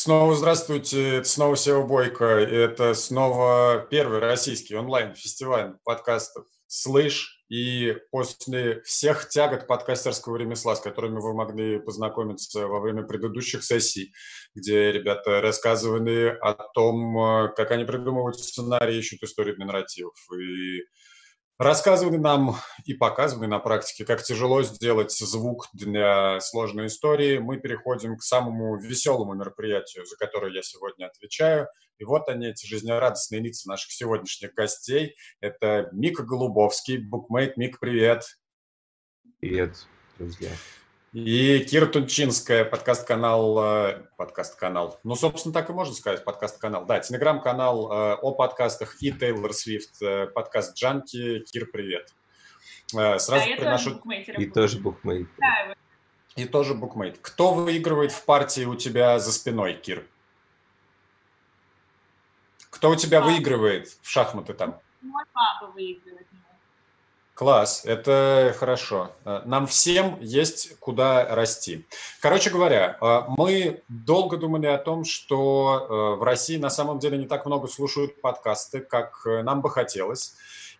Снова здравствуйте, это снова Сева Бойко, это снова первый российский онлайн-фестиваль подкастов «Слышь», и после всех тягот подкастерского ремесла, с которыми вы могли познакомиться во время предыдущих сессий, где ребята рассказывали о том, как они придумывают сценарии, ищут истории для нарративов, и Рассказывали нам и показывали на практике, как тяжело сделать звук для сложной истории. Мы переходим к самому веселому мероприятию, за которое я сегодня отвечаю. И вот они, эти жизнерадостные лица наших сегодняшних гостей. Это Мика Голубовский, букмейт. Мик, привет. Привет, друзья. И Кира Тунчинская, подкаст-канал, э, подкаст-канал, ну, собственно, так и можно сказать, подкаст-канал, да, телеграм-канал э, о подкастах и Тейлор Свифт, э, подкаст Джанки. Кир, привет. Сразу да, приношу... И тоже букмейт. Да, и тоже букмейт. Кто выигрывает в партии у тебя за спиной, Кир? Кто у тебя папа. выигрывает в шахматы там? Мой папа выигрывает. Класс, это хорошо. Э, нам всем есть куда расти. Короче говоря, э, мы долго думали о том, что э, в России на самом деле не так много слушают подкасты, как нам бы хотелось.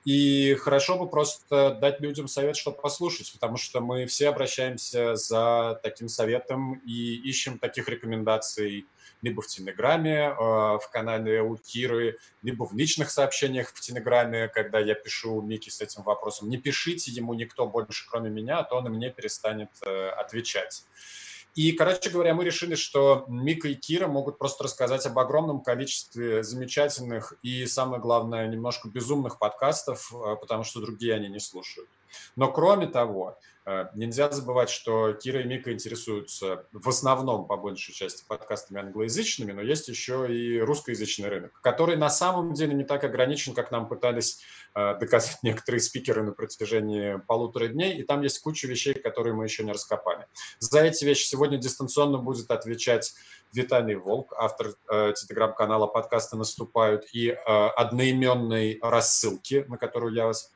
И хорошо бы просто дать людям совет, чтобы послушать, потому что мы все обращаемся за таким советом и ищем таких рекомендаций либо в Телеграме, э, в канале у Киры, либо в личных сообщениях в Телеграме, когда я пишу Мике с этим вопросом. Не пишите ему никто больше, кроме меня, а то он мне перестанет э, отвечать. И, короче говоря, мы решили, что Мика и Кира могут просто рассказать об огромном количестве замечательных и, самое главное, немножко безумных подкастов, э, потому что другие они не слушают. Но кроме того, Э, нельзя забывать, что Кира и Мика интересуются в основном, по большей части, подкастами англоязычными, но есть еще и русскоязычный рынок, который на самом деле не так ограничен, как нам пытались э, доказать некоторые спикеры на протяжении полутора дней, и там есть куча вещей, которые мы еще не раскопали. За эти вещи сегодня дистанционно будет отвечать Виталий Волк, автор э, телеграм-канала подкаста «Наступают» и э, одноименной рассылки, на которую я вас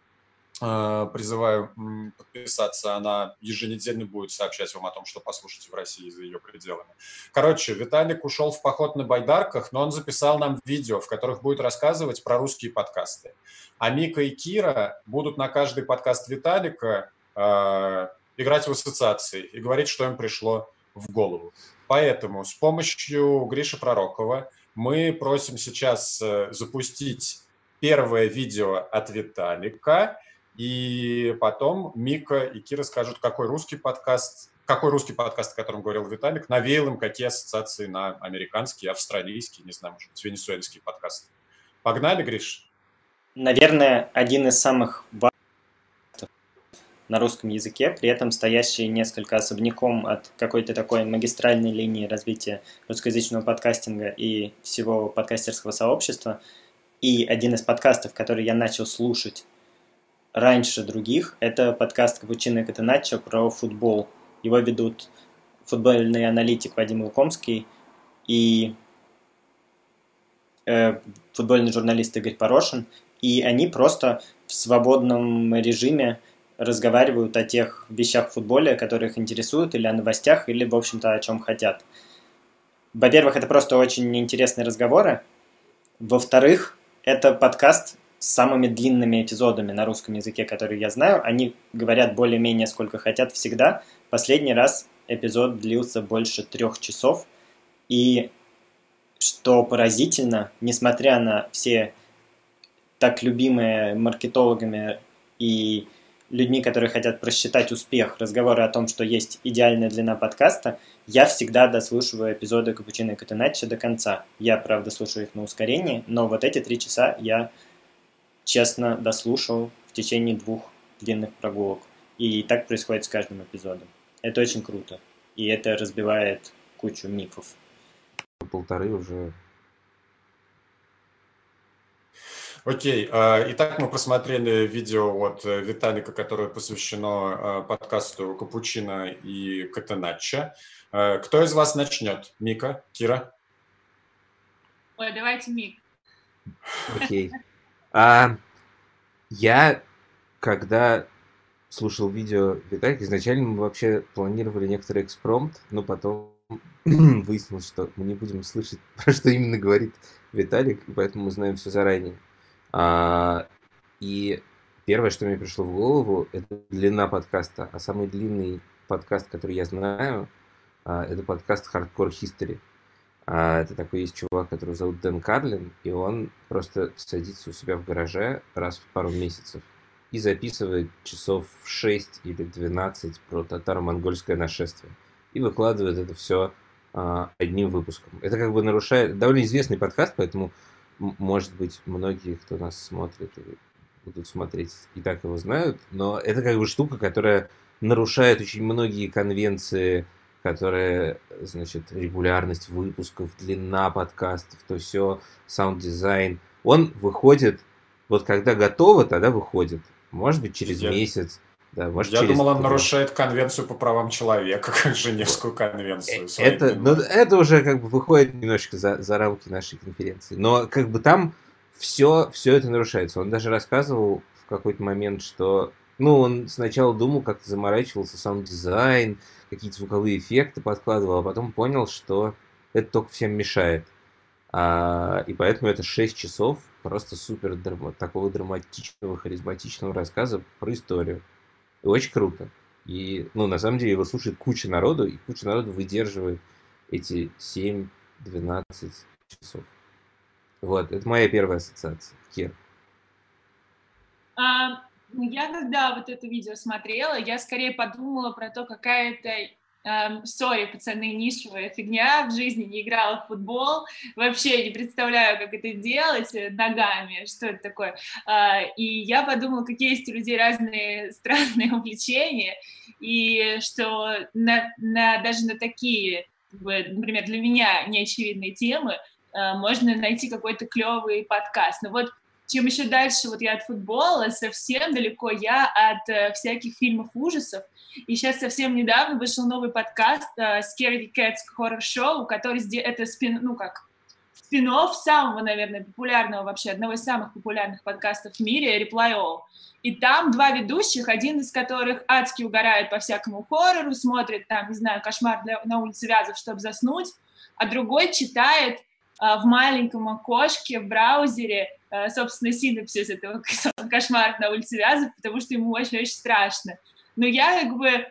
призываю подписаться. Она еженедельно будет сообщать вам о том, что послушать в России за ее пределами. Короче, Виталик ушел в поход на байдарках, но он записал нам видео, в которых будет рассказывать про русские подкасты. А Мика и Кира будут на каждый подкаст Виталика э, играть в ассоциации и говорить, что им пришло в голову. Поэтому с помощью Гриши Пророкова мы просим сейчас э, запустить первое видео от Виталика – и потом Мика и Кира скажут, какой русский подкаст, какой русский подкаст, о котором говорил Виталик, навеял им какие ассоциации на американские, австралийские, не знаю, может быть, венесуэльские подкасты. Погнали, Гриш? Наверное, один из самых важных на русском языке, при этом стоящий несколько особняком от какой-то такой магистральной линии развития русскоязычного подкастинга и всего подкастерского сообщества. И один из подкастов, который я начал слушать раньше других. Это подкаст «Капучино и Катеначо» про футбол. Его ведут футбольный аналитик Вадим Лукомский и э, футбольный журналист Игорь Порошин. И они просто в свободном режиме разговаривают о тех вещах в футболе, которые их интересуют, или о новостях, или, в общем-то, о чем хотят. Во-первых, это просто очень интересные разговоры. Во-вторых, это подкаст с самыми длинными эпизодами на русском языке, которые я знаю. Они говорят более-менее сколько хотят всегда. Последний раз эпизод длился больше трех часов. И что поразительно, несмотря на все так любимые маркетологами и людьми, которые хотят просчитать успех, разговоры о том, что есть идеальная длина подкаста, я всегда дослушиваю эпизоды Капучино и Катеначчо до конца. Я, правда, слушаю их на ускорении, но вот эти три часа я честно дослушал в течение двух длинных прогулок. И так происходит с каждым эпизодом. Это очень круто. И это разбивает кучу мифов. Полторы уже. Окей, а, итак, мы посмотрели видео от э, Виталика, которое посвящено а, подкасту Капучино и Катеначчо. А, кто из вас начнет? Мика, Кира? Ой, давайте Мик. Окей. А, я, когда слушал видео Виталика, изначально мы вообще планировали некоторый экспромт, но потом выяснилось, что мы не будем слышать, про что именно говорит Виталик, и поэтому мы знаем все заранее. А, и первое, что мне пришло в голову, это длина подкаста. А самый длинный подкаст, который я знаю, а, это подкаст Hardcore History. А, это такой есть чувак, которого зовут Дэн Карлин, и он просто садится у себя в гараже раз в пару месяцев и записывает часов 6 или 12 про татаро-монгольское нашествие. И выкладывает это все а, одним выпуском. Это как бы нарушает... Довольно известный подкаст, поэтому, может быть, многие, кто нас смотрит будут смотреть, и так его знают, но это как бы штука, которая нарушает очень многие конвенции которая, значит, регулярность выпусков, длина подкастов, то все, саунд-дизайн. Он выходит, вот когда готово, тогда выходит. Может быть, через Я... месяц. Да, может, Я через думал, он нарушает конвенцию по правам человека, как Женевскую конвенцию. Э, это, ну, это уже как бы выходит немножечко за, за рамки нашей конференции. Но как бы там все, все это нарушается. Он даже рассказывал в какой-то момент, что ну, он сначала думал, как-то заморачивался сам дизайн, какие-то звуковые эффекты подкладывал, а потом понял, что это только всем мешает. А, и поэтому это 6 часов просто супер драма, такого драматичного, харизматичного рассказа про историю. И очень круто. И, ну, на самом деле, его слушает куча народу, и куча народу выдерживает эти 7-12 часов. Вот, это моя первая ассоциация. Кир. А, ну, я когда вот это видео смотрела, я скорее подумала про то, какая это эм, сори, пацаны, нишевая фигня, в жизни не играла в футбол, вообще не представляю, как это делать э, ногами, что это такое. А, и я подумала, какие есть у людей разные странные увлечения, и что на, на, даже на такие, например, для меня неочевидные темы э, можно найти какой-то клевый подкаст. Но вот чем еще дальше вот я от футбола, совсем далеко я от э, всяких фильмов ужасов. И сейчас совсем недавно вышел новый подкаст э, Scary Cats Horror Show, который это спин, ну как, спин самого, наверное, популярного вообще, одного из самых популярных подкастов в мире, Reply All. И там два ведущих, один из которых адски угорает по всякому хоррору, смотрит там, не знаю, кошмар для, на улице Вязов, чтобы заснуть, а другой читает в маленьком окошке в браузере а, собственно, синапсис этого кошмара на улице Вязов, потому что ему очень-очень страшно. Но я как бы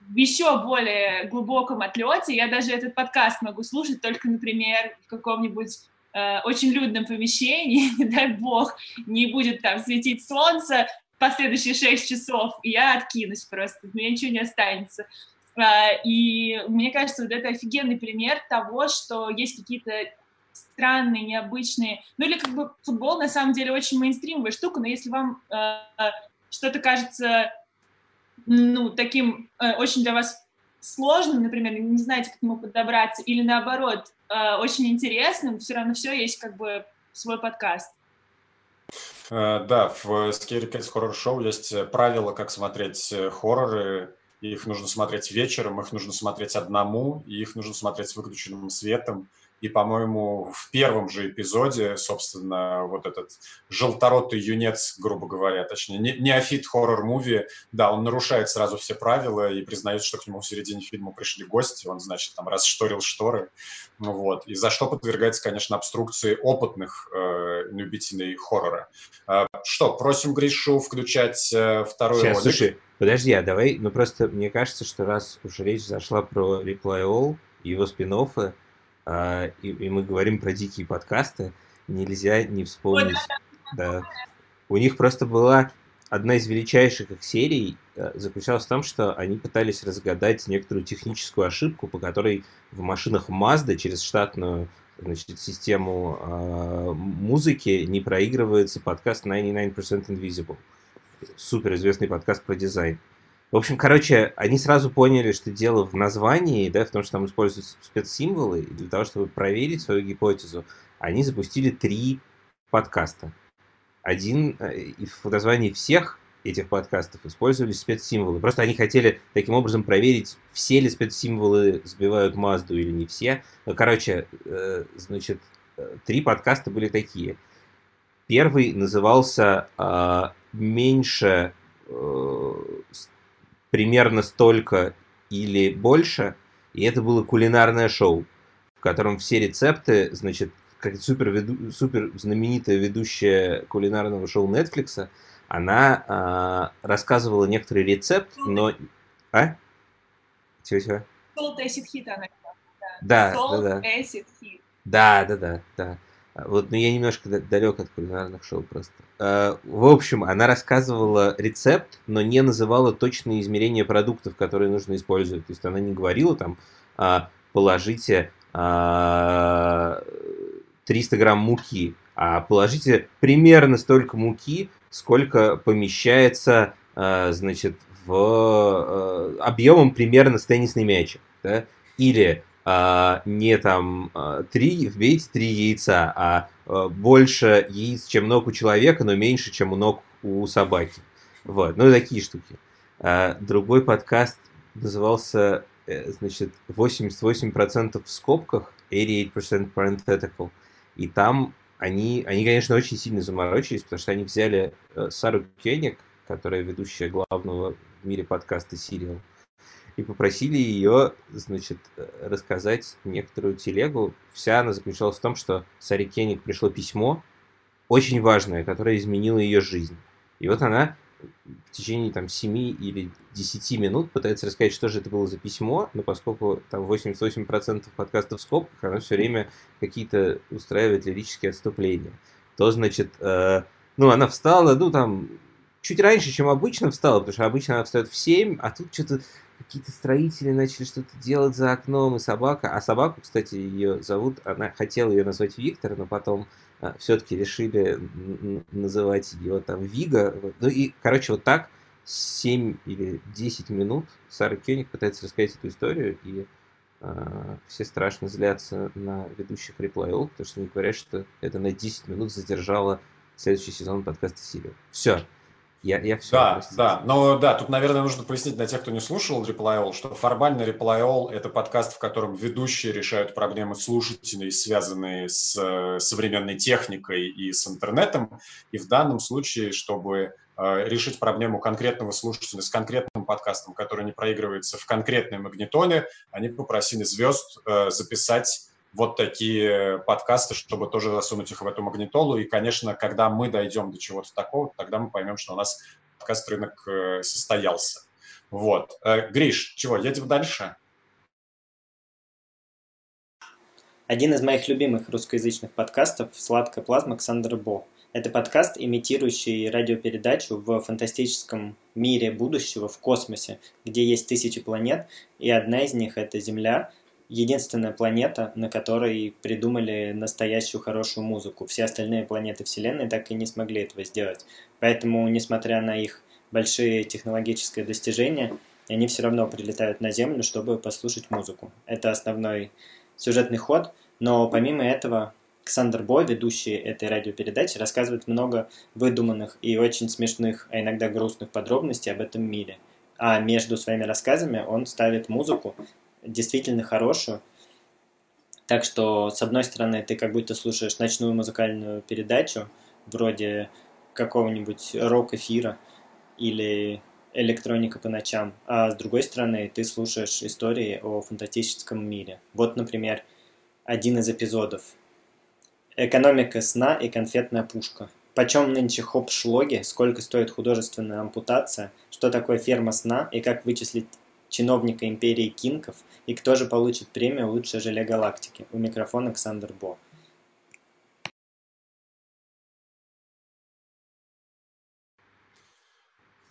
в еще более глубоком отлете, я даже этот подкаст могу слушать только, например, в каком-нибудь э, очень людном помещении, не дай бог, не будет там светить солнце последующие шесть часов, и я откинусь просто, у меня ничего не останется. И мне кажется, вот это офигенный пример того, что есть какие-то странные, необычные. Ну или как бы футбол на самом деле очень мейнстримовая штука, но если вам э, что-то кажется ну, таким э, очень для вас сложным, например, не знаете, как к нему подобраться, или наоборот, э, очень интересным, все равно все есть как бы свой подкаст. Uh, да, в Scary Cats Horror Show есть правила, как смотреть э, хорроры. Их нужно смотреть вечером, их нужно смотреть одному, и их нужно смотреть с выключенным светом. И, по-моему, в первом же эпизоде, собственно, вот этот желторотый юнец, грубо говоря, точнее, не, неофит хоррор-муви, да, он нарушает сразу все правила и признает, что к нему в середине фильма пришли гости, он, значит, там расшторил шторы, ну вот, и за что подвергается, конечно, обструкции опытных э, любителей хоррора. Э, что, просим Гришу включать э, второй Сейчас, ролик. слушай, подожди, а давай, ну просто мне кажется, что раз уж речь зашла про Reply All, его спин а, и, и мы говорим про дикие подкасты, нельзя не вспомнить. Да. У них просто была одна из величайших их серий э, заключалась в том, что они пытались разгадать некоторую техническую ошибку, по которой в машинах Mazda через штатную значит, систему э, музыки не проигрывается подкаст 99% Invisible. Супер известный подкаст про дизайн. В общем, короче, они сразу поняли, что дело в названии, да, в том, что там используются спецсимволы, и для того, чтобы проверить свою гипотезу, они запустили три подкаста. Один, э, и в названии всех этих подкастов использовались спецсимволы. Просто они хотели таким образом проверить, все ли спецсимволы сбивают Мазду или не все. Короче, э, значит, э, три подкаста были такие. Первый назывался «Меньше примерно столько или больше. И это было кулинарное шоу, в котором все рецепты, значит, как супер, веду, супер знаменитая ведущая кулинарного шоу Netflix, она а, рассказывала некоторый рецепт, но... А? Чего-чего? Salt Acid Hit она да, да, да. Hit. Да, да, да, да. Вот, но я немножко далек от кулинарных шоу просто. А, в общем, она рассказывала рецепт, но не называла точные измерения продуктов, которые нужно использовать. То есть она не говорила там, а, положите 300 грамм муки, а положите примерно столько муки, сколько помещается, значит, в объемом примерно с теннисный мячик. Да? Или а, не там а, три, вбейте три яйца, а, а больше яиц, чем ног у человека, но меньше, чем у ног у собаки. Вот, ну и такие штуки. А, другой подкаст назывался, э, значит, 88% в скобках, 88% parenthetical. И там они, они, конечно, очень сильно заморочились, потому что они взяли э, Сару Кеник, которая ведущая главного в мире подкаста Serial, и попросили ее, значит, рассказать некоторую телегу. Вся она заключалась в том, что Саре Кеник пришло письмо, очень важное, которое изменило ее жизнь. И вот она в течение там 7 или 10 минут пытается рассказать, что же это было за письмо, но поскольку там 88% подкастов в скобках, она все время какие-то устраивает лирические отступления. То, значит, э, ну, она встала, ну, там, чуть раньше, чем обычно встала, потому что обычно она встает в 7, а тут что-то какие-то строители начали что-то делать за окном, и собака, а собаку, кстати, ее зовут, она хотела ее назвать Виктор, но потом а, все-таки решили называть ее там Вига. Ну и, короче, вот так 7 или 10 минут Сара Кёник пытается рассказать эту историю, и э, все страшно злятся на ведущих Reply потому что они говорят, что это на 10 минут задержало следующий сезон подкаста Сирио. Все. Я, я все. Да, простите. да. Но да, тут, наверное, нужно пояснить для тех, кто не слушал Reply All, что формально Reply All – это подкаст, в котором ведущие решают проблемы слушателей, связанные с э, современной техникой и с интернетом. И в данном случае, чтобы э, решить проблему конкретного слушателя с конкретным подкастом, который не проигрывается в конкретной магнитоле, они попросили звезд э, записать вот такие подкасты, чтобы тоже засунуть их в эту магнитолу. И, конечно, когда мы дойдем до чего-то такого, тогда мы поймем, что у нас подкаст-рынок э, состоялся. Вот. Э, Гриш, чего, едем дальше? Один из моих любимых русскоязычных подкастов «Сладкая плазма» Александр Бо. Это подкаст, имитирующий радиопередачу в фантастическом мире будущего, в космосе, где есть тысячи планет, и одна из них – это Земля – единственная планета, на которой придумали настоящую хорошую музыку. Все остальные планеты Вселенной так и не смогли этого сделать. Поэтому, несмотря на их большие технологические достижения, они все равно прилетают на Землю, чтобы послушать музыку. Это основной сюжетный ход, но помимо этого Ксандр Бой, ведущий этой радиопередачи, рассказывает много выдуманных и очень смешных, а иногда грустных подробностей об этом мире. А между своими рассказами он ставит музыку, действительно хорошую. Так что, с одной стороны, ты как будто слушаешь ночную музыкальную передачу, вроде какого-нибудь рок-эфира или электроника по ночам, а с другой стороны, ты слушаешь истории о фантастическом мире. Вот, например, один из эпизодов. Экономика сна и конфетная пушка. Почем нынче хоп-шлоги, сколько стоит художественная ампутация, что такое ферма сна и как вычислить чиновника империи Кинков и кто же получит премию «Лучшее желе галактики». У микрофона Александр Бо.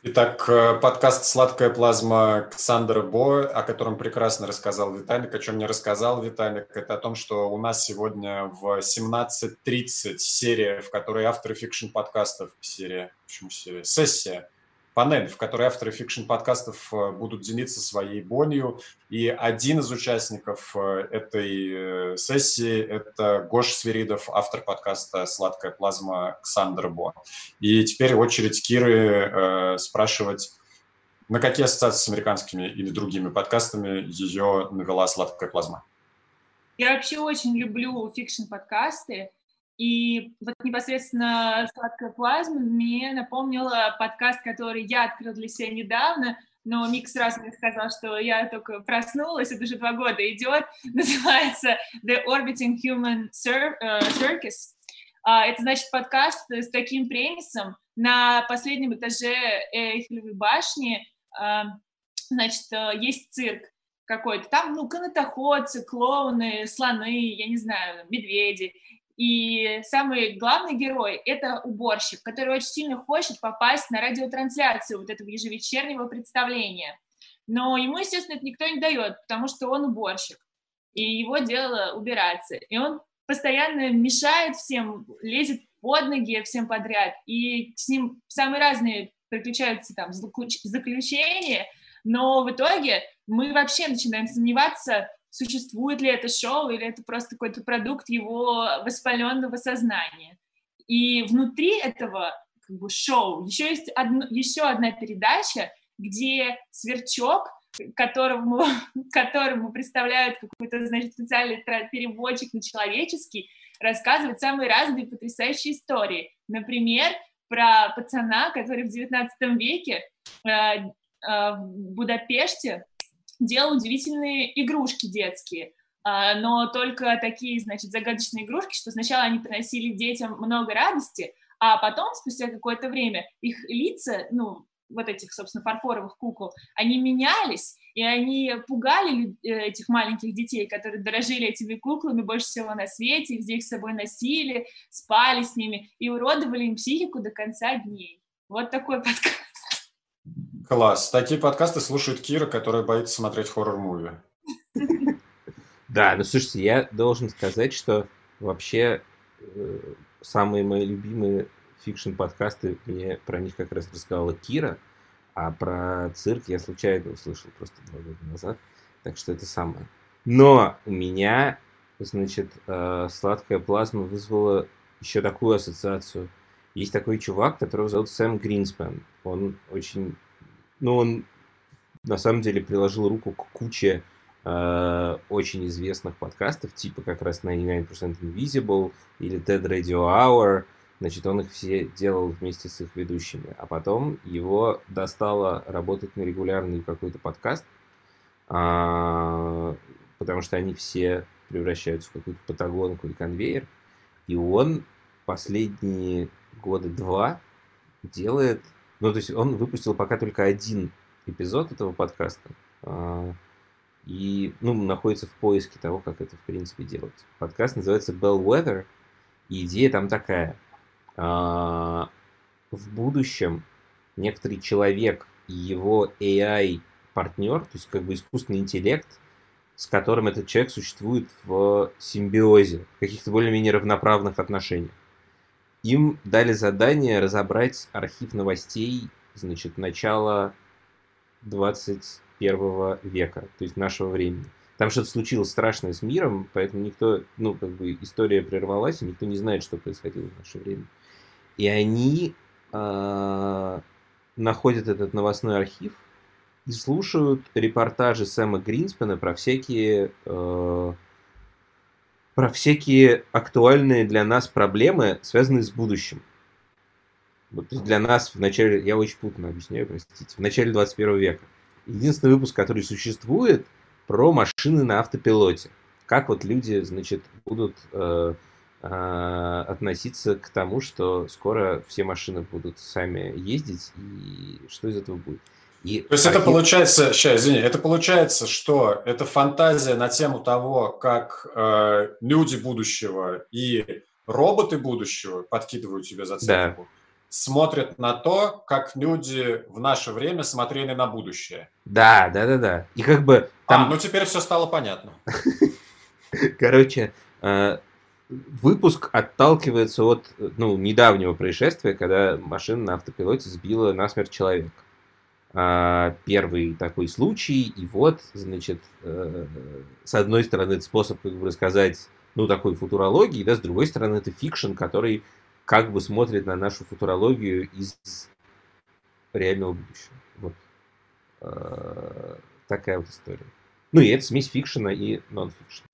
Итак, э, подкаст «Сладкая плазма» Александра Бо, о котором прекрасно рассказал Виталик. О чем не рассказал Виталик, это о том, что у нас сегодня в 17.30 серия, в которой авторы фикшн-подкастов, серия, почему серия, сессия, панель, в которой авторы фикшн-подкастов э, будут делиться своей болью. И один из участников э, этой э, сессии – это Гош Свиридов, автор подкаста «Сладкая плазма» Ксандр Бо. И теперь очередь Киры спрашивать, на какие ассоциации с американскими или другими подкастами ее навела «Сладкая плазма». Я вообще очень люблю фикшн-подкасты. И вот непосредственно «Сладкая плазма» мне напомнила подкаст, который я открыла для себя недавно. но Мик сразу мне сказал, что я только проснулась, это уже два года идет, называется The Orbiting Human э, Circus. А, это значит подкаст с таким премисом на последнем этаже Эйфелевой башни, а, значит, э, есть цирк какой-то, там, ну, канатоходцы, клоуны, слоны, я не знаю, медведи, и самый главный герой — это уборщик, который очень сильно хочет попасть на радиотрансляцию вот этого ежевечернего представления. Но ему, естественно, это никто не дает, потому что он уборщик, и его дело убираться. И он постоянно мешает всем, лезет под ноги всем подряд, и с ним самые разные приключаются там заключения, но в итоге мы вообще начинаем сомневаться, существует ли это шоу или это просто какой-то продукт его воспаленного сознания. И внутри этого как бы, шоу еще есть одно, еще одна передача, где Сверчок, которому, которому представляют какой-то, значит, специальный переводчик на человеческий, рассказывает самые разные потрясающие истории. Например, про пацана, который в 19 веке э, э, в Будапеште делал удивительные игрушки детские, а, но только такие, значит, загадочные игрушки, что сначала они приносили детям много радости, а потом, спустя какое-то время, их лица, ну, вот этих, собственно, фарфоровых кукол, они менялись, и они пугали э, этих маленьких детей, которые дорожили этими куклами больше всего на свете, где их с собой носили, спали с ними и уродовали им психику до конца дней. Вот такой подкаст. Класс. Такие подкасты слушает Кира, которая боится смотреть хоррор-муви. Да, ну слушайте, я должен сказать, что вообще э, самые мои любимые фикшн-подкасты, мне про них как раз рассказала Кира, а про цирк я случайно услышал просто два года назад, так что это самое. Но у меня, значит, э, сладкая плазма вызвала еще такую ассоциацию. Есть такой чувак, которого зовут Сэм Гринспен. Он очень ну, он на самом деле приложил руку к куче э, очень известных подкастов, типа как раз 99% Invisible или TED Radio Hour. Значит, он их все делал вместе с их ведущими. А потом его достало работать на регулярный какой-то подкаст, э, потому что они все превращаются в какую-то патагонку или конвейер. И он последние года два делает ну, то есть он выпустил пока только один эпизод этого подкаста. А, и, ну, находится в поиске того, как это, в принципе, делать. Подкаст называется Bellwether, и идея там такая. А, в будущем некоторый человек и его AI-партнер, то есть как бы искусственный интеллект, с которым этот человек существует в симбиозе, в каких-то более-менее равноправных отношениях им дали задание разобрать архив новостей, значит, начала 21 века, то есть нашего времени. Там что-то случилось страшное с миром, поэтому никто, ну, как бы история прервалась, и никто не знает, что происходило в наше время. И они э, находят этот новостной архив и слушают репортажи Сэма Гринспена про всякие э, про всякие актуальные для нас проблемы, связанные с будущим. Вот для нас в начале, я очень путно объясняю, простите, в начале 21 века. Единственный выпуск, который существует, про машины на автопилоте. Как вот люди, значит, будут э, э, относиться к тому, что скоро все машины будут сами ездить, и что из этого будет. И То есть архив... это получается, сейчас, извини, это получается, что это фантазия на тему того, как э, люди будущего и роботы будущего подкидывают тебе зацепку, да. смотрят на то, как люди в наше время смотрели на будущее. Да, да, да, да. И как бы там... А, ну теперь все стало понятно. Короче, э, выпуск отталкивается от ну, недавнего происшествия, когда машина на автопилоте сбила насмерть человека. А, первый такой случай, и вот, значит, э, с одной стороны, это способ как бы рассказать, ну, такой футурологии, да, с другой стороны, это fiction, который как бы смотрит на нашу футурологию из реального будущего. Вот. А, такая вот история. Ну, и это смесь фикшена и нон-фикшена.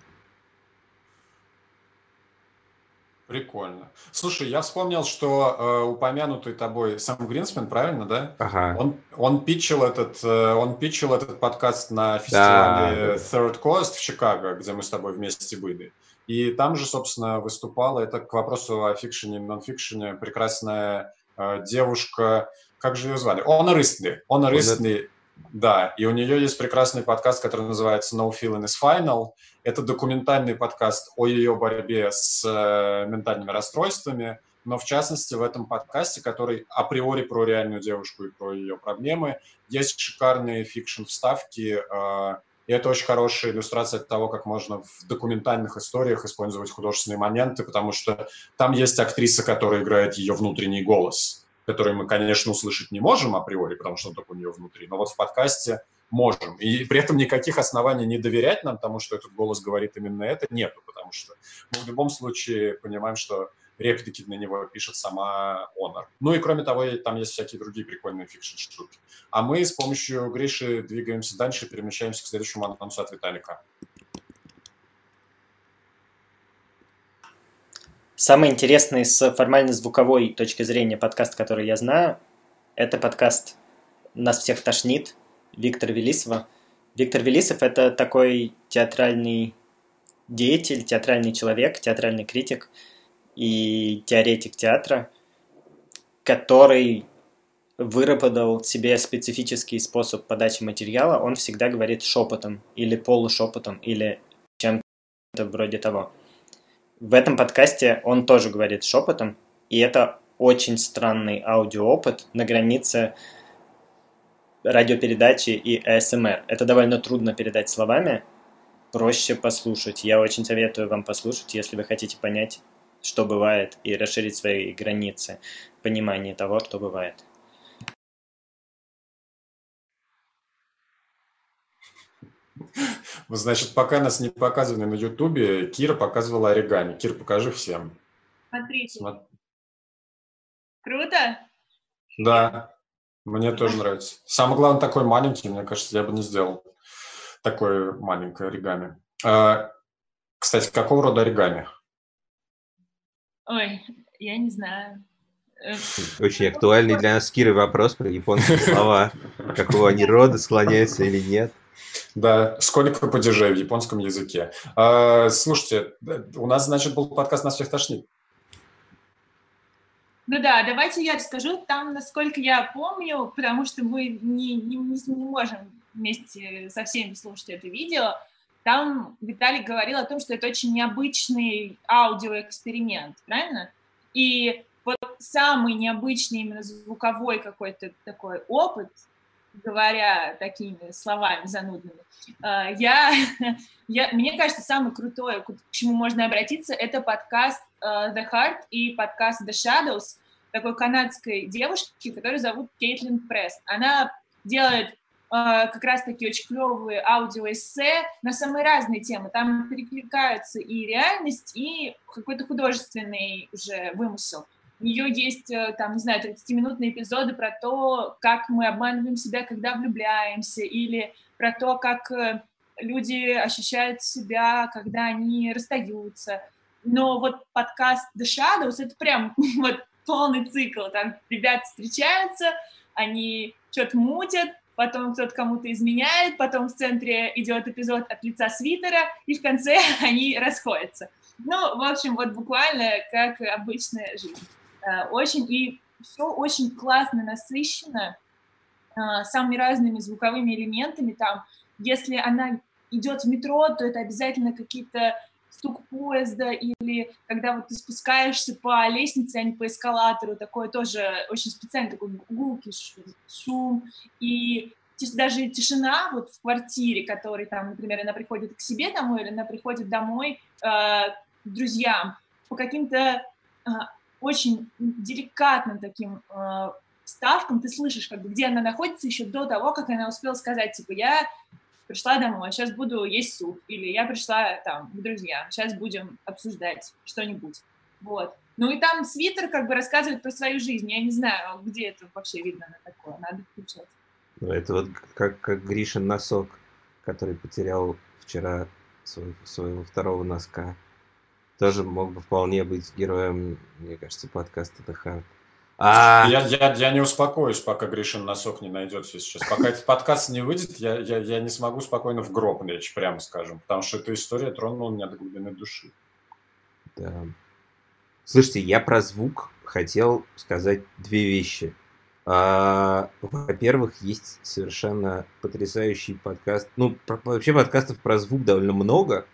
Прикольно. Слушай, я вспомнил, что э, упомянутый тобой Сэм Гринсмен, правильно, да? Ага. Он, он, питчил этот, э, он питчил этот подкаст на фестивале да. Third Coast в Чикаго, где мы с тобой вместе были. И там же, собственно, выступала, это к вопросу о фикшене и нон-фикшене, прекрасная э, девушка, как же ее звали? Она Ристли. Она Ристли, да, и у нее есть прекрасный подкаст, который называется No Feeling is Final. Это документальный подкаст о ее борьбе с э, ментальными расстройствами, но в частности в этом подкасте, который априори про реальную девушку и про ее проблемы, есть шикарные фикшн-вставки, э, и это очень хорошая иллюстрация того, как можно в документальных историях использовать художественные моменты, потому что там есть актриса, которая играет ее внутренний голос который мы, конечно, услышать не можем априори, потому что он только у нее внутри, но вот в подкасте можем. И при этом никаких оснований не доверять нам тому, что этот голос говорит именно это, нету, потому что мы в любом случае понимаем, что реплики на него пишет сама Honor. Ну и кроме того, там есть всякие другие прикольные фикшн-штуки. А мы с помощью Гриши двигаемся дальше перемещаемся к следующему анонсу от Виталика. Самый интересный с формально-звуковой точки зрения подкаст, который я знаю, это подкаст «Нас всех тошнит» Виктора Велисова. Виктор Велисов – это такой театральный деятель, театральный человек, театральный критик и теоретик театра, который выработал себе специфический способ подачи материала. Он всегда говорит шепотом или полушепотом или чем-то вроде того. В этом подкасте он тоже говорит шепотом, и это очень странный аудиоопыт на границе радиопередачи и АСМР. Это довольно трудно передать словами, проще послушать. Я очень советую вам послушать, если вы хотите понять, что бывает, и расширить свои границы понимания того, что бывает. Значит, пока нас не показывали на Ютубе, Кира показывала оригами. Кир, покажи всем. Смотрите. Смотри. Круто? Да, мне тоже нравится. Самое главное, такой маленький, мне кажется, я бы не сделал такое маленькое оригами. А, кстати, какого рода оригами? Ой, я не знаю. Э, Очень актуальный для нас Киры вопрос про японские слова. Какого они рода, склоняются или нет. Да, сколько падежей в японском языке. А, слушайте, у нас, значит, был подкаст «Нас всех тошнит». Ну да, давайте я расскажу. Там, насколько я помню, потому что мы не, не, не можем вместе со всеми слушать это видео, там Виталий говорил о том, что это очень необычный аудиоэксперимент, правильно? И вот самый необычный именно звуковой какой-то такой опыт говоря такими словами занудными, а, я, я, мне кажется, самое крутое, к чему можно обратиться, это подкаст а, The Heart и подкаст The Shadows такой канадской девушки, которую зовут Кейтлин Прест. Она делает а, как раз-таки очень клевые аудиоэссе на самые разные темы. Там перекликаются и реальность, и какой-то художественный уже вымысел. У нее есть, э, там, не знаю, 30-минутные эпизоды про то, как мы обманываем себя, когда влюбляемся, или про то, как э, люди ощущают себя, когда они расстаются. Но вот подкаст The Shadows — это прям вот полный цикл. Там ребята встречаются, они что-то мутят, потом кто-то кому-то изменяет, потом в центре идет эпизод от лица свитера, и в конце они расходятся. Ну, в общем, вот буквально как обычная жизнь. Э, очень, и все очень классно, насыщенно, э, самыми разными звуковыми элементами. Там, если она идет в метро, то это обязательно какие-то стук поезда или когда вот ты спускаешься по лестнице, а не по эскалатору, такое тоже очень специальный такой гулкий шум. И даже тишина вот в квартире, который там, например, она приходит к себе домой или она приходит домой э, друзьям, по каким-то э, очень деликатным таким э, ставкам ты слышишь, как бы, где она находится еще до того, как она успела сказать, типа, я пришла домой, сейчас буду есть суп, или я пришла там к друзьям, сейчас будем обсуждать что-нибудь. Вот. Ну и там свитер как бы рассказывает про свою жизнь. Я не знаю, где это вообще видно на такое. Надо включать. Ну, это вот как, как Гришин носок, который потерял вчера свой, своего второго носка. Тоже мог бы вполне быть героем, мне кажется, подкаста The Hard. А... Я, я, я не успокоюсь, пока Гришин носок не найдется сейчас. Пока этот подкаст не выйдет, я, я, я не смогу спокойно в гроб лечь, прямо скажем. Потому что эта история тронула меня до глубины души. Да. Слушайте, я про звук хотел сказать две вещи. А, во-первых, есть совершенно потрясающий подкаст. Ну, про, вообще подкастов про звук довольно много,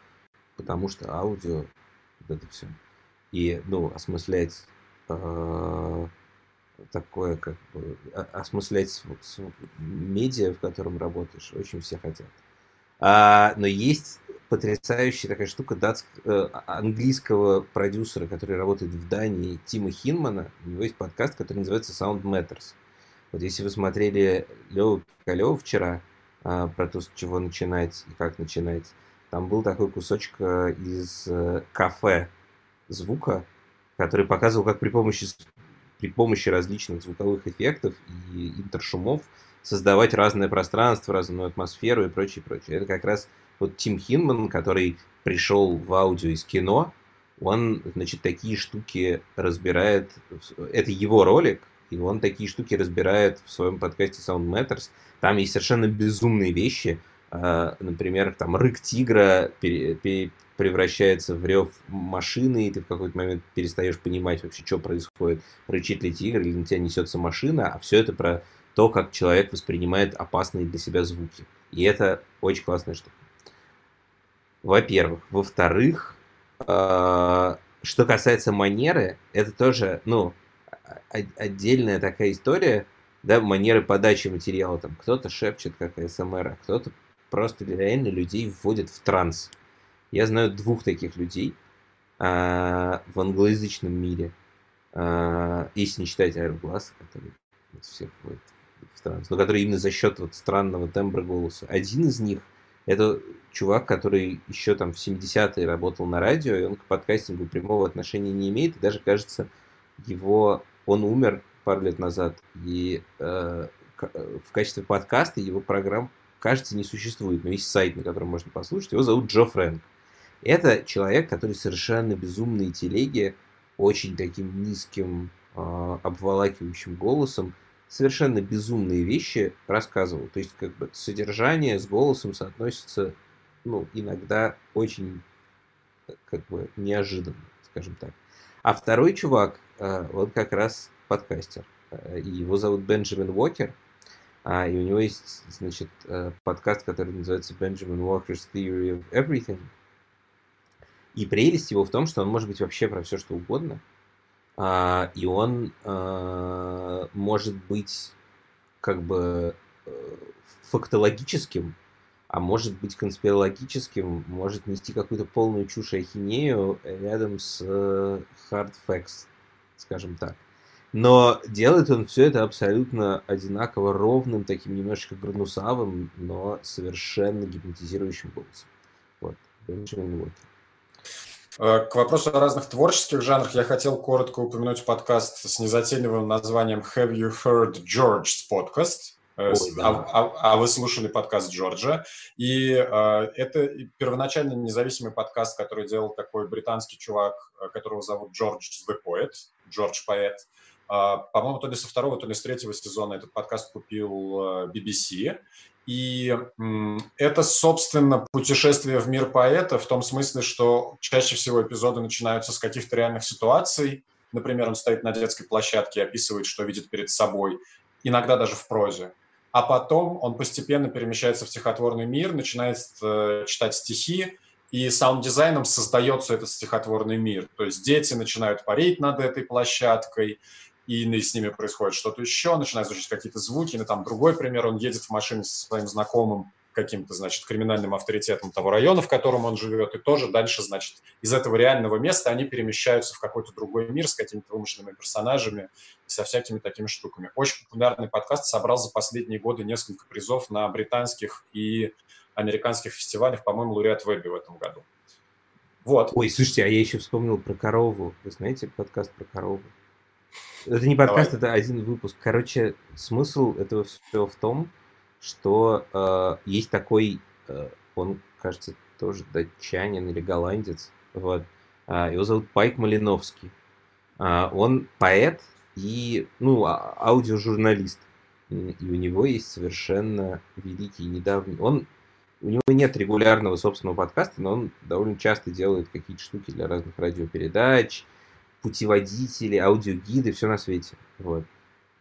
потому что аудио, вот это все. И, ну, осмыслять э, такое, как бы, осмыслять медиа, в котором работаешь, очень все хотят. А, но есть потрясающая такая штука датск, э, английского продюсера, который работает в Дании, Тима Хинмана. У него есть подкаст, который называется Sound Matters. Вот если вы смотрели Леву Пикалева вчера э, про то, с чего начинать и как начинать, там был такой кусочек э, из э, кафе звука, который показывал, как при помощи, при помощи различных звуковых эффектов и интершумов создавать разное пространство, разную атмосферу и прочее, прочее. Это как раз вот Тим Хинман, который пришел в аудио из кино, он, значит, такие штуки разбирает, это его ролик, и он такие штуки разбирает в своем подкасте Sound Matters. Там есть совершенно безумные вещи, например, там рык тигра превращается в рев машины, и ты в какой-то момент перестаешь понимать вообще, что происходит, рычит ли тигр, или на тебя несется машина, а все это про то, как человек воспринимает опасные для себя звуки. И это очень классная штука. Во-первых. Во-вторых, э, что касается манеры, это тоже, ну, отдельная такая история, да, манеры подачи материала. Там кто-то шепчет, как СМР, а кто-то просто реально людей вводит в транс. Я знаю двух таких людей а, в англоязычном мире, а, если не считать Airglass, который всех вводит в транс, но который именно за счет вот странного тембра голоса. Один из них – это чувак, который еще там в 70-е работал на радио, и он к подкастингу прямого отношения не имеет, и даже, кажется, его, он умер пару лет назад, и э, в качестве подкаста его программ, кажется, не существует, но есть сайт, на котором можно послушать, его зовут Джо Фрэнк. Это человек, который совершенно безумные телеги, очень таким низким, э, обволакивающим голосом, совершенно безумные вещи рассказывал. То есть, как бы, содержание с голосом соотносится, ну, иногда очень, как бы, неожиданно, скажем так. А второй чувак, э, он как раз подкастер. Э, его зовут Бенджамин Уокер. А, и у него есть, значит, э, подкаст, который называется Benjamin Walker's Theory of Everything. И прелесть его в том, что он может быть вообще про все, что угодно – а, и он а, может быть как бы э, фактологическим, а может быть конспирологическим, может нести какую-то полную чушь и ахинею рядом с hard facts, скажем так. Но делает он все это абсолютно одинаково ровным, таким немножечко гранусавым, но совершенно гипнотизирующим голосом. Вот. Э, к вопросу о разных творческих жанрах я хотел коротко упомянуть подкаст с незатейливым названием Have You Heard George's Podcast? Э, Ой, да. а, а, а вы слушали подкаст Джорджа. И э, это первоначально независимый подкаст, который делал такой британский чувак, э, которого зовут Джордж the Poet, Джордж Поэт. Э, по-моему, то ли со второго, то ли с третьего сезона этот подкаст купил э, BBC. И это, собственно, путешествие в мир поэта в том смысле, что чаще всего эпизоды начинаются с каких-то реальных ситуаций. Например, он стоит на детской площадке и описывает, что видит перед собой, иногда даже в прозе. А потом он постепенно перемещается в стихотворный мир, начинает э, читать стихи, и саунд-дизайном создается этот стихотворный мир. То есть дети начинают парить над этой площадкой, и с ними происходит что-то еще, начинают звучать какие-то звуки, или там другой пример, он едет в машине со своим знакомым, каким-то, значит, криминальным авторитетом того района, в котором он живет, и тоже дальше, значит, из этого реального места они перемещаются в какой-то другой мир с какими-то вымышленными персонажами и со всякими такими штуками. Очень популярный подкаст собрал за последние годы несколько призов на британских и американских фестивалях, по-моему, лауреат Вебби в этом году. Вот. Ой, слушайте, а я еще вспомнил про корову. Вы знаете подкаст про корову? Это не подкаст, Давай. это один выпуск. Короче, смысл этого всего в том, что э, есть такой, э, он, кажется, тоже датчанин или голландец, вот, А, его зовут Пайк Малиновский. А, он поэт и, ну, а, аудиожурналист. И у него есть совершенно великий недавний... Он у него нет регулярного собственного подкаста, но он довольно часто делает какие-то штуки для разных радиопередач, путеводители, аудиогиды, все на свете. Вот.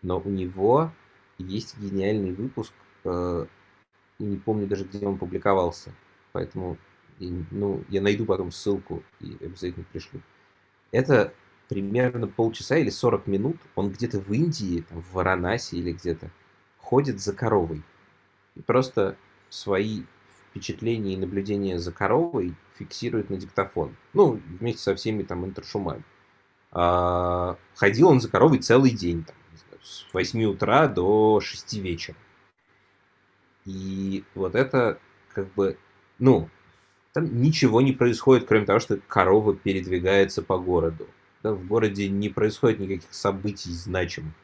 Но у него есть гениальный выпуск, э, не помню даже, где он публиковался. Поэтому ну, я найду потом ссылку и обязательно пришлю. Это примерно полчаса или 40 минут. Он где-то в Индии, там, в Варанаси или где-то, ходит за коровой. И просто свои впечатления и наблюдения за коровой фиксирует на диктофон. Ну, вместе со всеми там интершумами. А, ходил он за коровой целый день, там, знаю, с 8 утра до 6 вечера. И вот это как бы, ну, там ничего не происходит, кроме того, что корова передвигается по городу. Да, в городе не происходит никаких событий значимых.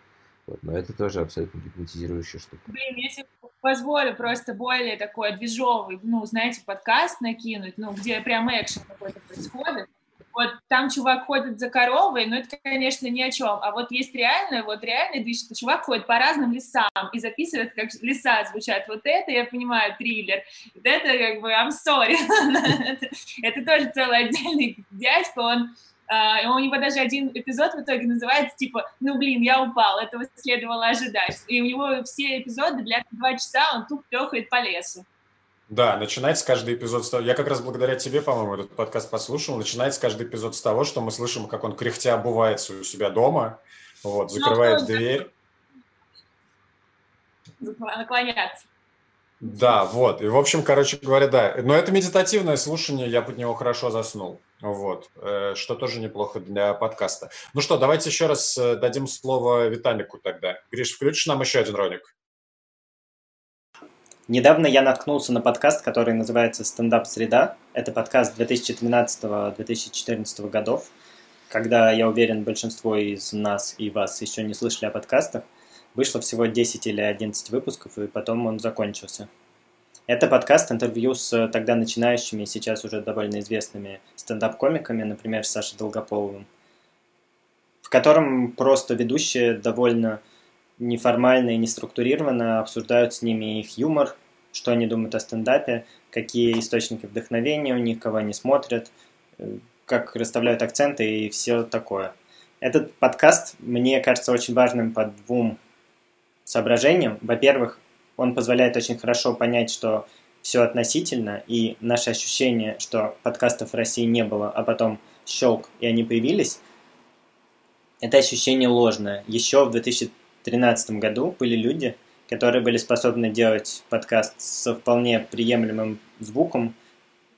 Вот, но это тоже абсолютно гипнотизирующая штука. Блин, если позволю просто более такой движовый, ну, знаете, подкаст накинуть, ну, где прям экшен какой-то происходит, вот там чувак ходит за коровой, но это, конечно, ни о чем. А вот есть реально, вот реальный движ, чувак ходит по разным лесам и записывает, как леса звучат. Вот это, я понимаю, триллер. Вот это, как бы, I'm sorry. это тоже целый отдельный дядька, он Uh, у него даже один эпизод в итоге называется типа «Ну, блин, я упал, этого следовало ожидать». И у него все эпизоды для два часа он туп трехает по лесу. Да, начинается каждый эпизод с того... Я как раз благодаря тебе, по-моему, этот подкаст послушал. Начинается каждый эпизод с того, что мы слышим, как он кряхтя обувается у себя дома, вот, ну, закрывает ну, дверь. Наклоняться. Да, вот. И, в общем, короче говоря, да. Но это медитативное слушание, я под него хорошо заснул. Вот. Э, что тоже неплохо для подкаста. Ну что, давайте еще раз э, дадим слово Виталику тогда. Гриш, включишь нам еще один ролик? Недавно я наткнулся на подкаст, который называется «Стендап Среда». Это подкаст 2013-2014 годов, когда, я уверен, большинство из нас и вас еще не слышали о подкастах. Вышло всего 10 или 11 выпусков, и потом он закончился. Это подкаст интервью с тогда начинающими, сейчас уже довольно известными стендап-комиками, например, Сашей Долгополовым, в котором просто ведущие довольно неформально и неструктурированно обсуждают с ними их юмор, что они думают о стендапе, какие источники вдохновения у них, кого они смотрят, э, как расставляют акценты и все такое. Этот подкаст мне кажется очень важным по двум соображениям. Во-первых, он позволяет очень хорошо понять, что все относительно, и наше ощущение, что подкастов в России не было, а потом щелк, и они появились, это ощущение ложное. Еще в 2000 2013 году были люди, которые были способны делать подкаст со вполне приемлемым звуком,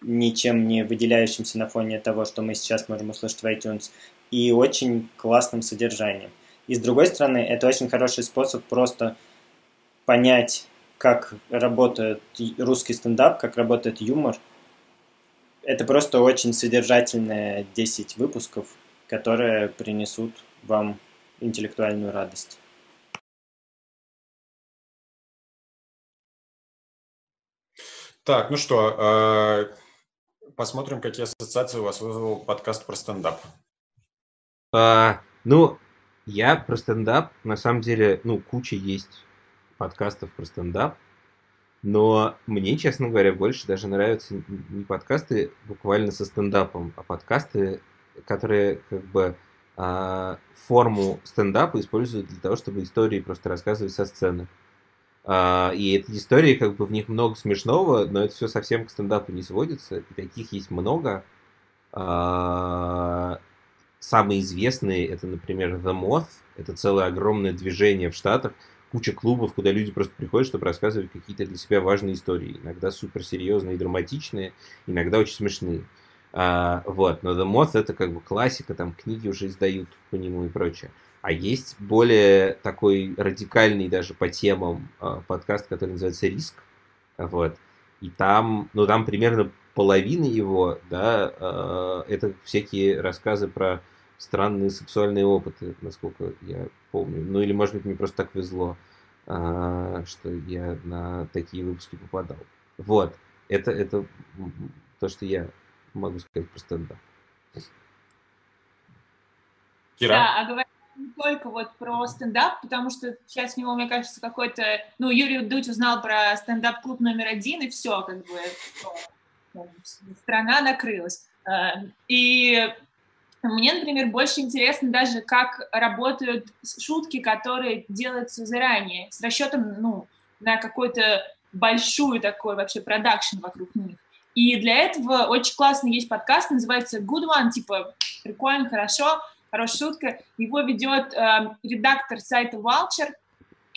ничем не выделяющимся на фоне того, что мы сейчас можем услышать в iTunes, и очень классным содержанием. И с другой стороны, это очень хороший способ просто понять, как работает русский стендап, как работает юмор. Это просто очень содержательные 10 выпусков, которые принесут вам интеллектуальную радость. Так, ну что, э, посмотрим, какие ассоциации у вас вызвал подкаст про стендап. А, ну, я про стендап, на самом деле, ну, куча есть подкастов про стендап, но мне, честно говоря, больше даже нравятся не подкасты буквально со стендапом, а подкасты, которые как бы а, форму стендапа используют для того, чтобы истории просто рассказывать со сцены. И эти истории, как бы в них много смешного, но это все совсем к стендапу не сводится. И таких есть много. Uh, самые известные это, например, The Moth. Это целое огромное движение в Штатах. Куча клубов, куда люди просто приходят, чтобы рассказывать какие-то для себя важные истории. Иногда суперсерьезные и драматичные, иногда очень смешные. Uh, вот, но The Moth это как бы классика, там книги уже издают по нему и прочее. А есть более такой радикальный даже по темам э, подкаст, который называется «Риск». Вот. И там, ну, там примерно половина его, да, э, это всякие рассказы про странные сексуальные опыты, насколько я помню. Ну, или, может быть, мне просто так везло, э, что я на такие выпуски попадал. Вот. Это, это то, что я могу сказать про стендап. Кира? Да, а говоря не только вот про стендап, потому что сейчас у него, мне кажется, какой-то... Ну, Юрий Дудь узнал про стендап-клуб номер один, и все, как бы, все, страна накрылась. Э, и мне, например, больше интересно даже, как работают шутки, которые делаются заранее, с расчетом, ну, на какой-то большую такой вообще продакшн вокруг них. И для этого очень классный есть подкаст, называется Good One, типа прикольно, хорошо, хорошая шутка. Его ведет э, редактор сайта Vulture.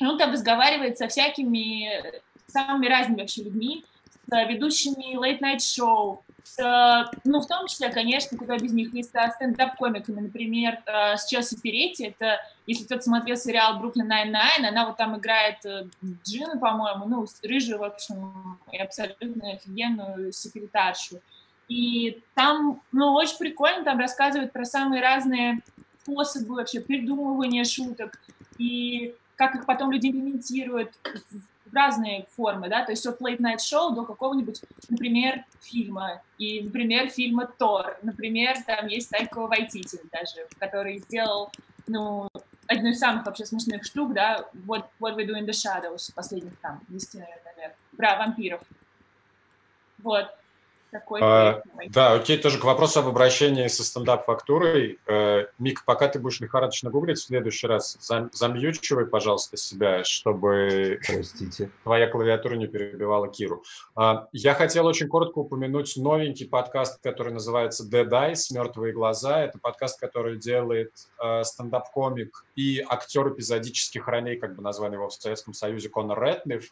Он там разговаривает со всякими самыми разными вообще людьми, с ведущими late-night show, с, ну, в том числе, конечно, куда без них, и со стендап-комиками, например, э, с Челси Перетти, это, если кто-то смотрел сериал «Brooklyn Nine-Nine», она вот там играет э, Джина, по-моему, ну, рыжую, в общем, и абсолютно офигенную секретаршу. И там, ну, очень прикольно, там рассказывают про самые разные способы вообще придумывания шуток, и как их потом люди имплементируют в разные формы, да, то есть от late-night show до какого-нибудь, например, фильма, и, например, фильма Тор, например, там есть Тайка Вайтити даже, который сделал, ну, одну из самых вообще смешных штук, да, What, What We Do in the Shadows, последних там 10, наверное, про вампиров. Вот такой. А, да, окей, тоже к вопросу об обращении со стендап-фактурой. Э, Мик, пока ты будешь лихорадочно гуглить, в следующий раз зам, замьючивай, пожалуйста, себя, чтобы Простите. твоя клавиатура не перебивала Киру. А, я хотел очень коротко упомянуть новенький подкаст, который называется Dead Eyes, «Мертвые глаза». Это подкаст, который делает э, стендап-комик и актер эпизодических ролей, как бы назвали его в Советском Союзе, Конор Ретнев.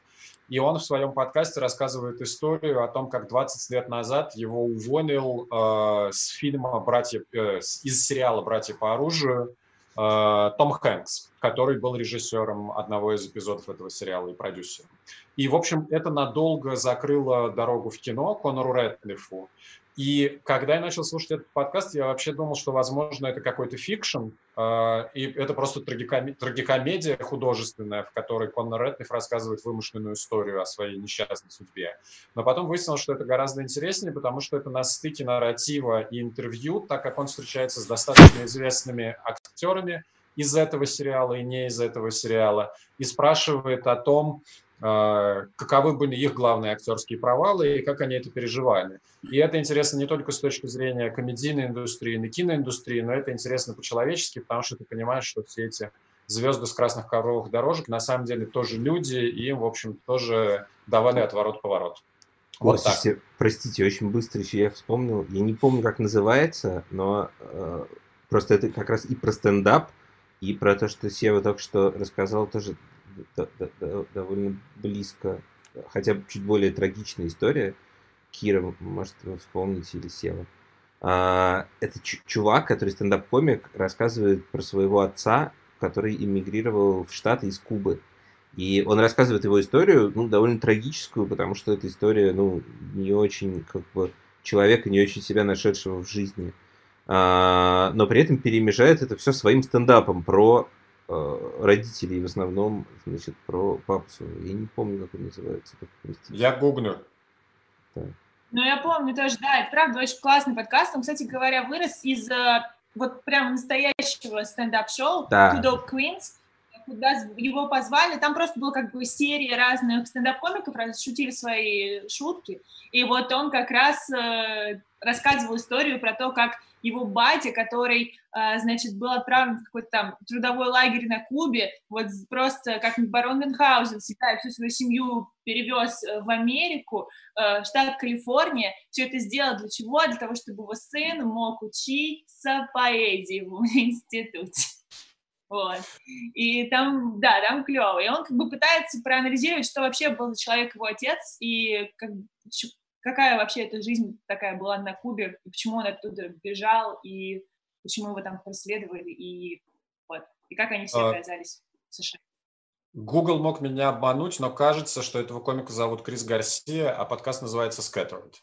И он в своем подкасте рассказывает историю о том, как 20 лет назад его уволил э, с фильма «Братья», э, из сериала «Братья по оружию» э, Том Хэнкс, который был режиссером одного из эпизодов этого сериала и продюсером. И, в общем, это надолго закрыло дорогу в кино Конору Рэдклиффу. И когда я начал слушать этот подкаст, я вообще думал, что, возможно, это какой-то fiction, э, и это просто трагиком... трагикомедия художественная, в которой Коннор Рэтлифф рассказывает вымышленную историю о своей несчастной судьбе. Но потом выяснилось, что это гораздо интереснее, потому что это на стыке нарратива и интервью, так как он встречается с достаточно известными актерами из этого сериала и не из этого сериала, и спрашивает о том, каковы были их главные актерские провалы и как они это переживали. И это интересно не только с точки зрения комедийной индустрии, и киноиндустрии, но это интересно по-человечески, потому что ты понимаешь, что все эти звезды с красных ковровых дорожек на самом деле тоже люди, и им, в общем, тоже давали отворот-поворот. Вот Слушайте, так. простите, очень быстро еще я вспомнил, я не помню, как называется, но э, просто это как раз и про стендап, и про то, что Сева только что рассказал, тоже довольно близко, хотя чуть более трагичная история. Кира, может, вы вспомните или Сева. А, это чувак, который стендап-комик, рассказывает про своего отца, который эмигрировал в Штаты из Кубы. И он рассказывает его историю, ну, довольно трагическую, потому что эта история, ну, не очень, как бы, человека, не очень себя нашедшего в жизни. А, но при этом перемежает это все своим стендапом про родителей, в основном, значит, про папу своего. Я не помню, как он называется. Как, я гугну. Так. Ну, я помню тоже, да, это правда очень классный подкаст. Он, кстати говоря, вырос из э, вот прям настоящего стендап-шоу да. Two Dope Queens, куда его позвали. Там просто была как бы серия разных стендап-комиков, шутили свои шутки. И вот он как раз э, рассказывал историю про то, как его батя, который, а, значит, был отправлен в какой-то там трудовой лагерь на Кубе, вот просто как барон Мюнхгаузен и всю свою семью перевез э, в Америку, э, штат Калифорния, все это сделал для чего? Для того, чтобы его сын мог учиться поэзии в институте. Вот. И там, да, там клево. И он как бы пытается проанализировать, что вообще был за человек его отец, и как, какая вообще эта жизнь такая была на Кубе, и почему он оттуда бежал, и почему его там преследовали, и вот, и как они все а... оказались в США. Google мог меня обмануть, но кажется, что этого комика зовут Крис Гарсия, а подкаст называется Scattered.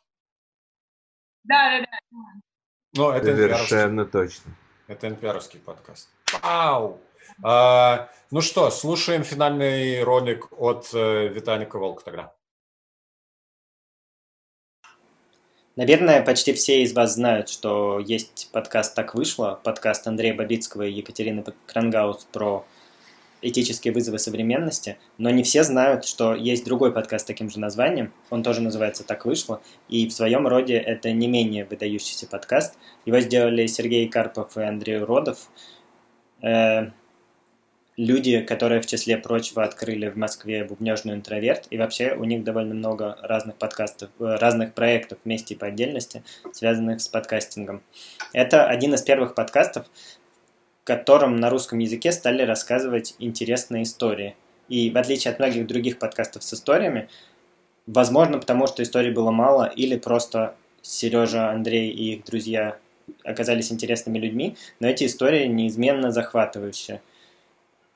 Да, да, да. Ну, это Совершенно точно. Это npr подкаст. Вау! А, ну что, слушаем финальный ролик от э, Виталика Волка тогда. Наверное, почти все из вас знают, что есть подкаст «Так вышло», подкаст Андрея Бабицкого и Екатерины Крангаус про этические вызовы современности, но не все знают, что есть другой подкаст с таким же названием, он тоже называется «Так вышло», и в своем роде это не менее выдающийся подкаст. Его сделали Сергей Карпов и Андрей Уродов. Э, люди, которые в числе прочего открыли в Москве бубнежную интроверт, и вообще у них довольно много разных подкастов, э, разных проектов вместе и по отдельности, связанных с подкастингом. Это один из первых подкастов, в котором на русском языке стали рассказывать интересные истории. И в отличие от многих других подкастов с историями, возможно, потому что историй было мало, или просто Сережа, Андрей и их друзья оказались интересными людьми, но эти истории неизменно захватывающие –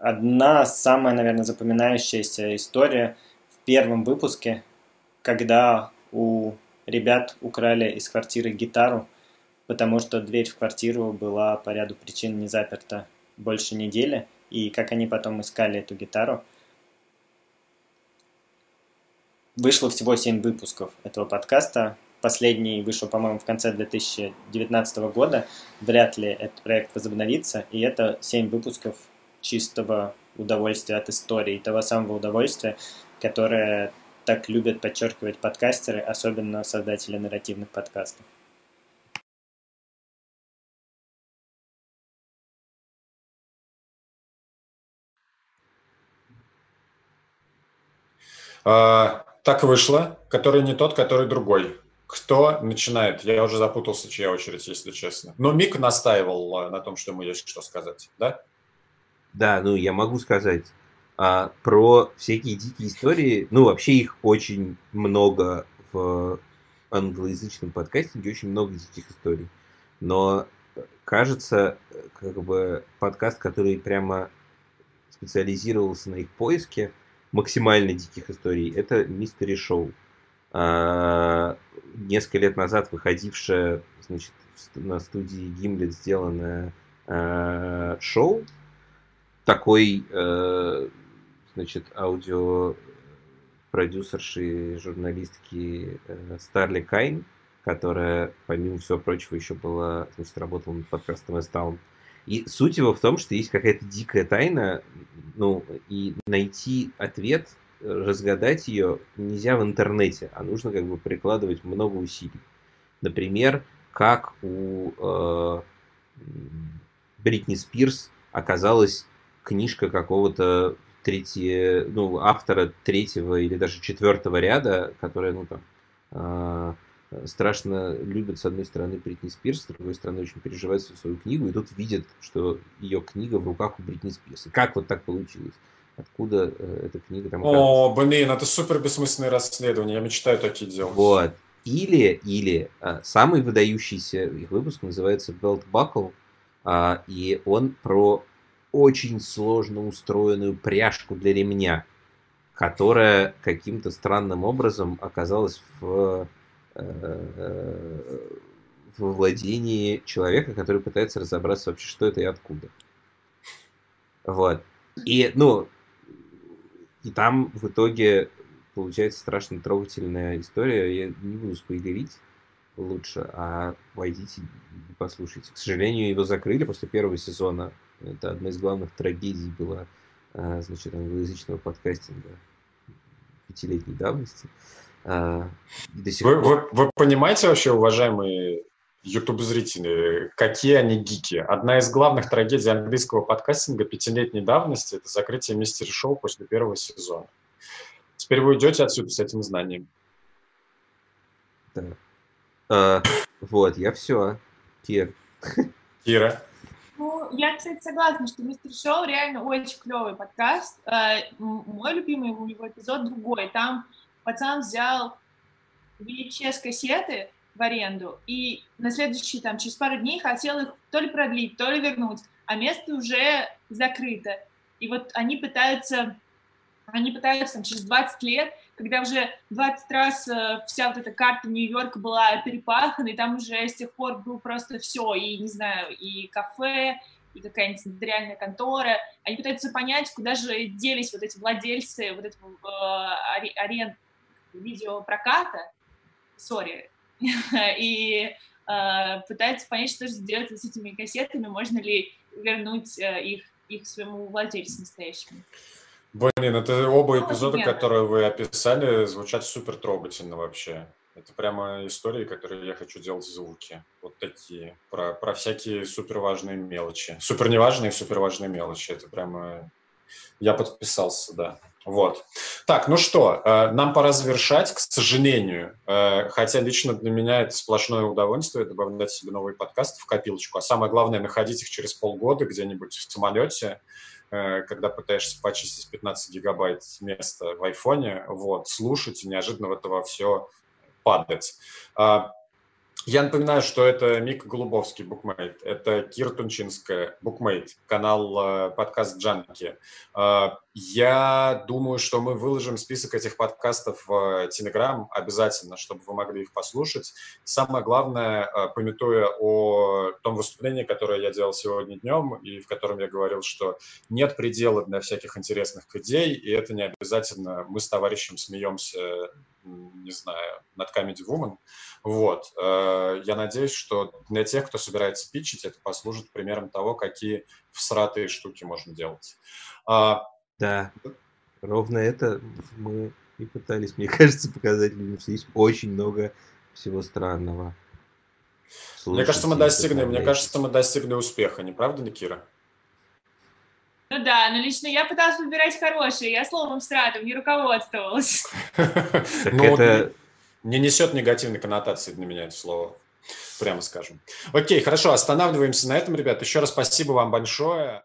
одна самая, наверное, запоминающаяся история в первом выпуске, когда у ребят украли из квартиры гитару, потому что дверь в квартиру была по ряду причин не заперта больше недели, и как они потом искали эту гитару. Вышло всего 7 выпусков этого подкаста. Последний вышел, по-моему, в конце 2019 года. Вряд ли этот проект возобновится. И это 7 выпусков чистого удовольствия от истории, того самого удовольствия, которое так любят подчеркивать подкастеры, особенно создатели нарративных подкастов. А, так вышло, который не тот, который другой. Кто начинает? Я уже запутался, чья очередь, если честно. Но Мик настаивал а, на том, что ему есть что сказать, да? Да, ну я могу сказать а, про всякие дикие истории. Ну, вообще их очень много в англоязычном подкастинге, очень много диких историй. Но кажется, как бы подкаст, который прямо специализировался на их поиске максимально диких историй, это Мистери Шоу. А, несколько лет назад выходившее значит, на студии Гимлет сделанное а, шоу, такой, э, значит, аудио продюсерши, журналистки э, Старли Кайн, которая, помимо всего прочего, еще была, значит, работала над подкастом S-Town. И суть его в том, что есть какая-то дикая тайна, ну, и найти ответ, разгадать ее нельзя в интернете, а нужно как бы прикладывать много усилий. Например, как у э, Бритни Спирс оказалось книжка какого-то третье, ну, автора третьего или даже четвертого ряда, которая, ну, там, э, страшно любит, с одной стороны, Бритни Спирс, с другой стороны, очень переживает за свою книгу, и тут видит, что ее книга в руках у Бритни Спирс. И как вот так получилось? Откуда э, эта книга там О, блин, это супер бессмысленное расследование, я мечтаю такие делать. Вот. Или, или а, самый выдающийся их выпуск называется Belt Buckle, а, и он про очень сложно устроенную пряжку для ремня, которая каким-то странным образом оказалась в, э, в владении человека, который пытается разобраться вообще, что это и откуда. Вот. И, ну, и там в итоге получается страшно трогательная история. Я не буду спойлерить лучше, а войдите и послушайте. К сожалению, его закрыли после первого сезона это одна из главных трагедий была, а, значит, англоязычного подкастинга пятилетней давности. А, до сих вы, пор... вы, вы понимаете вообще, уважаемые YouTube-зрители, какие они гики? Одна из главных трагедий английского подкастинга пятилетней давности – это закрытие мистер шоу после первого сезона. Теперь вы уйдете отсюда с этим знанием. Да. А, вот, я все. Кир. Кира. Ну, я, кстати, согласна, что Мистер Шоу реально очень клевый подкаст. Э, мой любимый у него эпизод другой. Там пацан взял VHS кассеты в аренду и на следующий, там, через пару дней хотел их то ли продлить, то ли вернуть, а место уже закрыто. И вот они пытаются, они пытаются там, через 20 лет когда уже 20 раз э, вся вот эта карта Нью-Йорка была перепахана, и там уже с тех пор был просто все, и, не знаю, и кафе, и какая-нибудь нотариальная контора. Они пытаются понять, куда же делись вот эти владельцы вот этого э, аренд видеопроката, сори, и э, пытается понять, что же сделать с этими кассетами, можно ли вернуть э, их, их своему владельцу настоящему. Блин, это оба ну, эпизода, которые вы описали, звучат супер трогательно вообще. Это прямо истории, которые я хочу делать звуки. Вот такие. Про, про всякие супер важные мелочи. Супер неважные, супер важные мелочи. Это прямо... Я подписался, да. Вот. Так, ну что, э, нам пора завершать, к сожалению. Э, хотя лично для меня это сплошное удовольствие добавлять себе новые подкасты в копилочку. А самое главное, находить их через полгода где-нибудь в самолете, э, когда пытаешься почистить 15 гигабайт места в айфоне, вот, слушать, и неожиданно в этого все падать. Я напоминаю, что это Мик Голубовский, Букмейт, это Кир Тунчинская, Букмейт, канал э, подкаст Джанки. Э, я думаю, что мы выложим список этих подкастов в Телеграм обязательно, чтобы вы могли их послушать. Самое главное, э, пометуя о том выступлении, которое я делал сегодня днем, и в котором я говорил, что нет предела для всяких интересных идей, и это не обязательно мы с товарищем смеемся не знаю, над Comedy Woman. Вот. Э, я надеюсь, что для тех, кто собирается питчить, это послужит примером того, какие всратые штуки можно делать. А, да, ровно это мы и пытались, мне кажется, показать людям, что есть очень много всего странного. Слушайте, мне кажется, мы достигли, мне кажется, мы достигли успеха, не правда ли, Кира? Ну да, но лично я пыталась выбирать хорошие, я словом стратом не руководствовалась. Ну, это не несет негативной коннотации для меня это слово, прямо скажем. Окей, хорошо, останавливаемся на этом, ребят. Еще раз спасибо вам большое.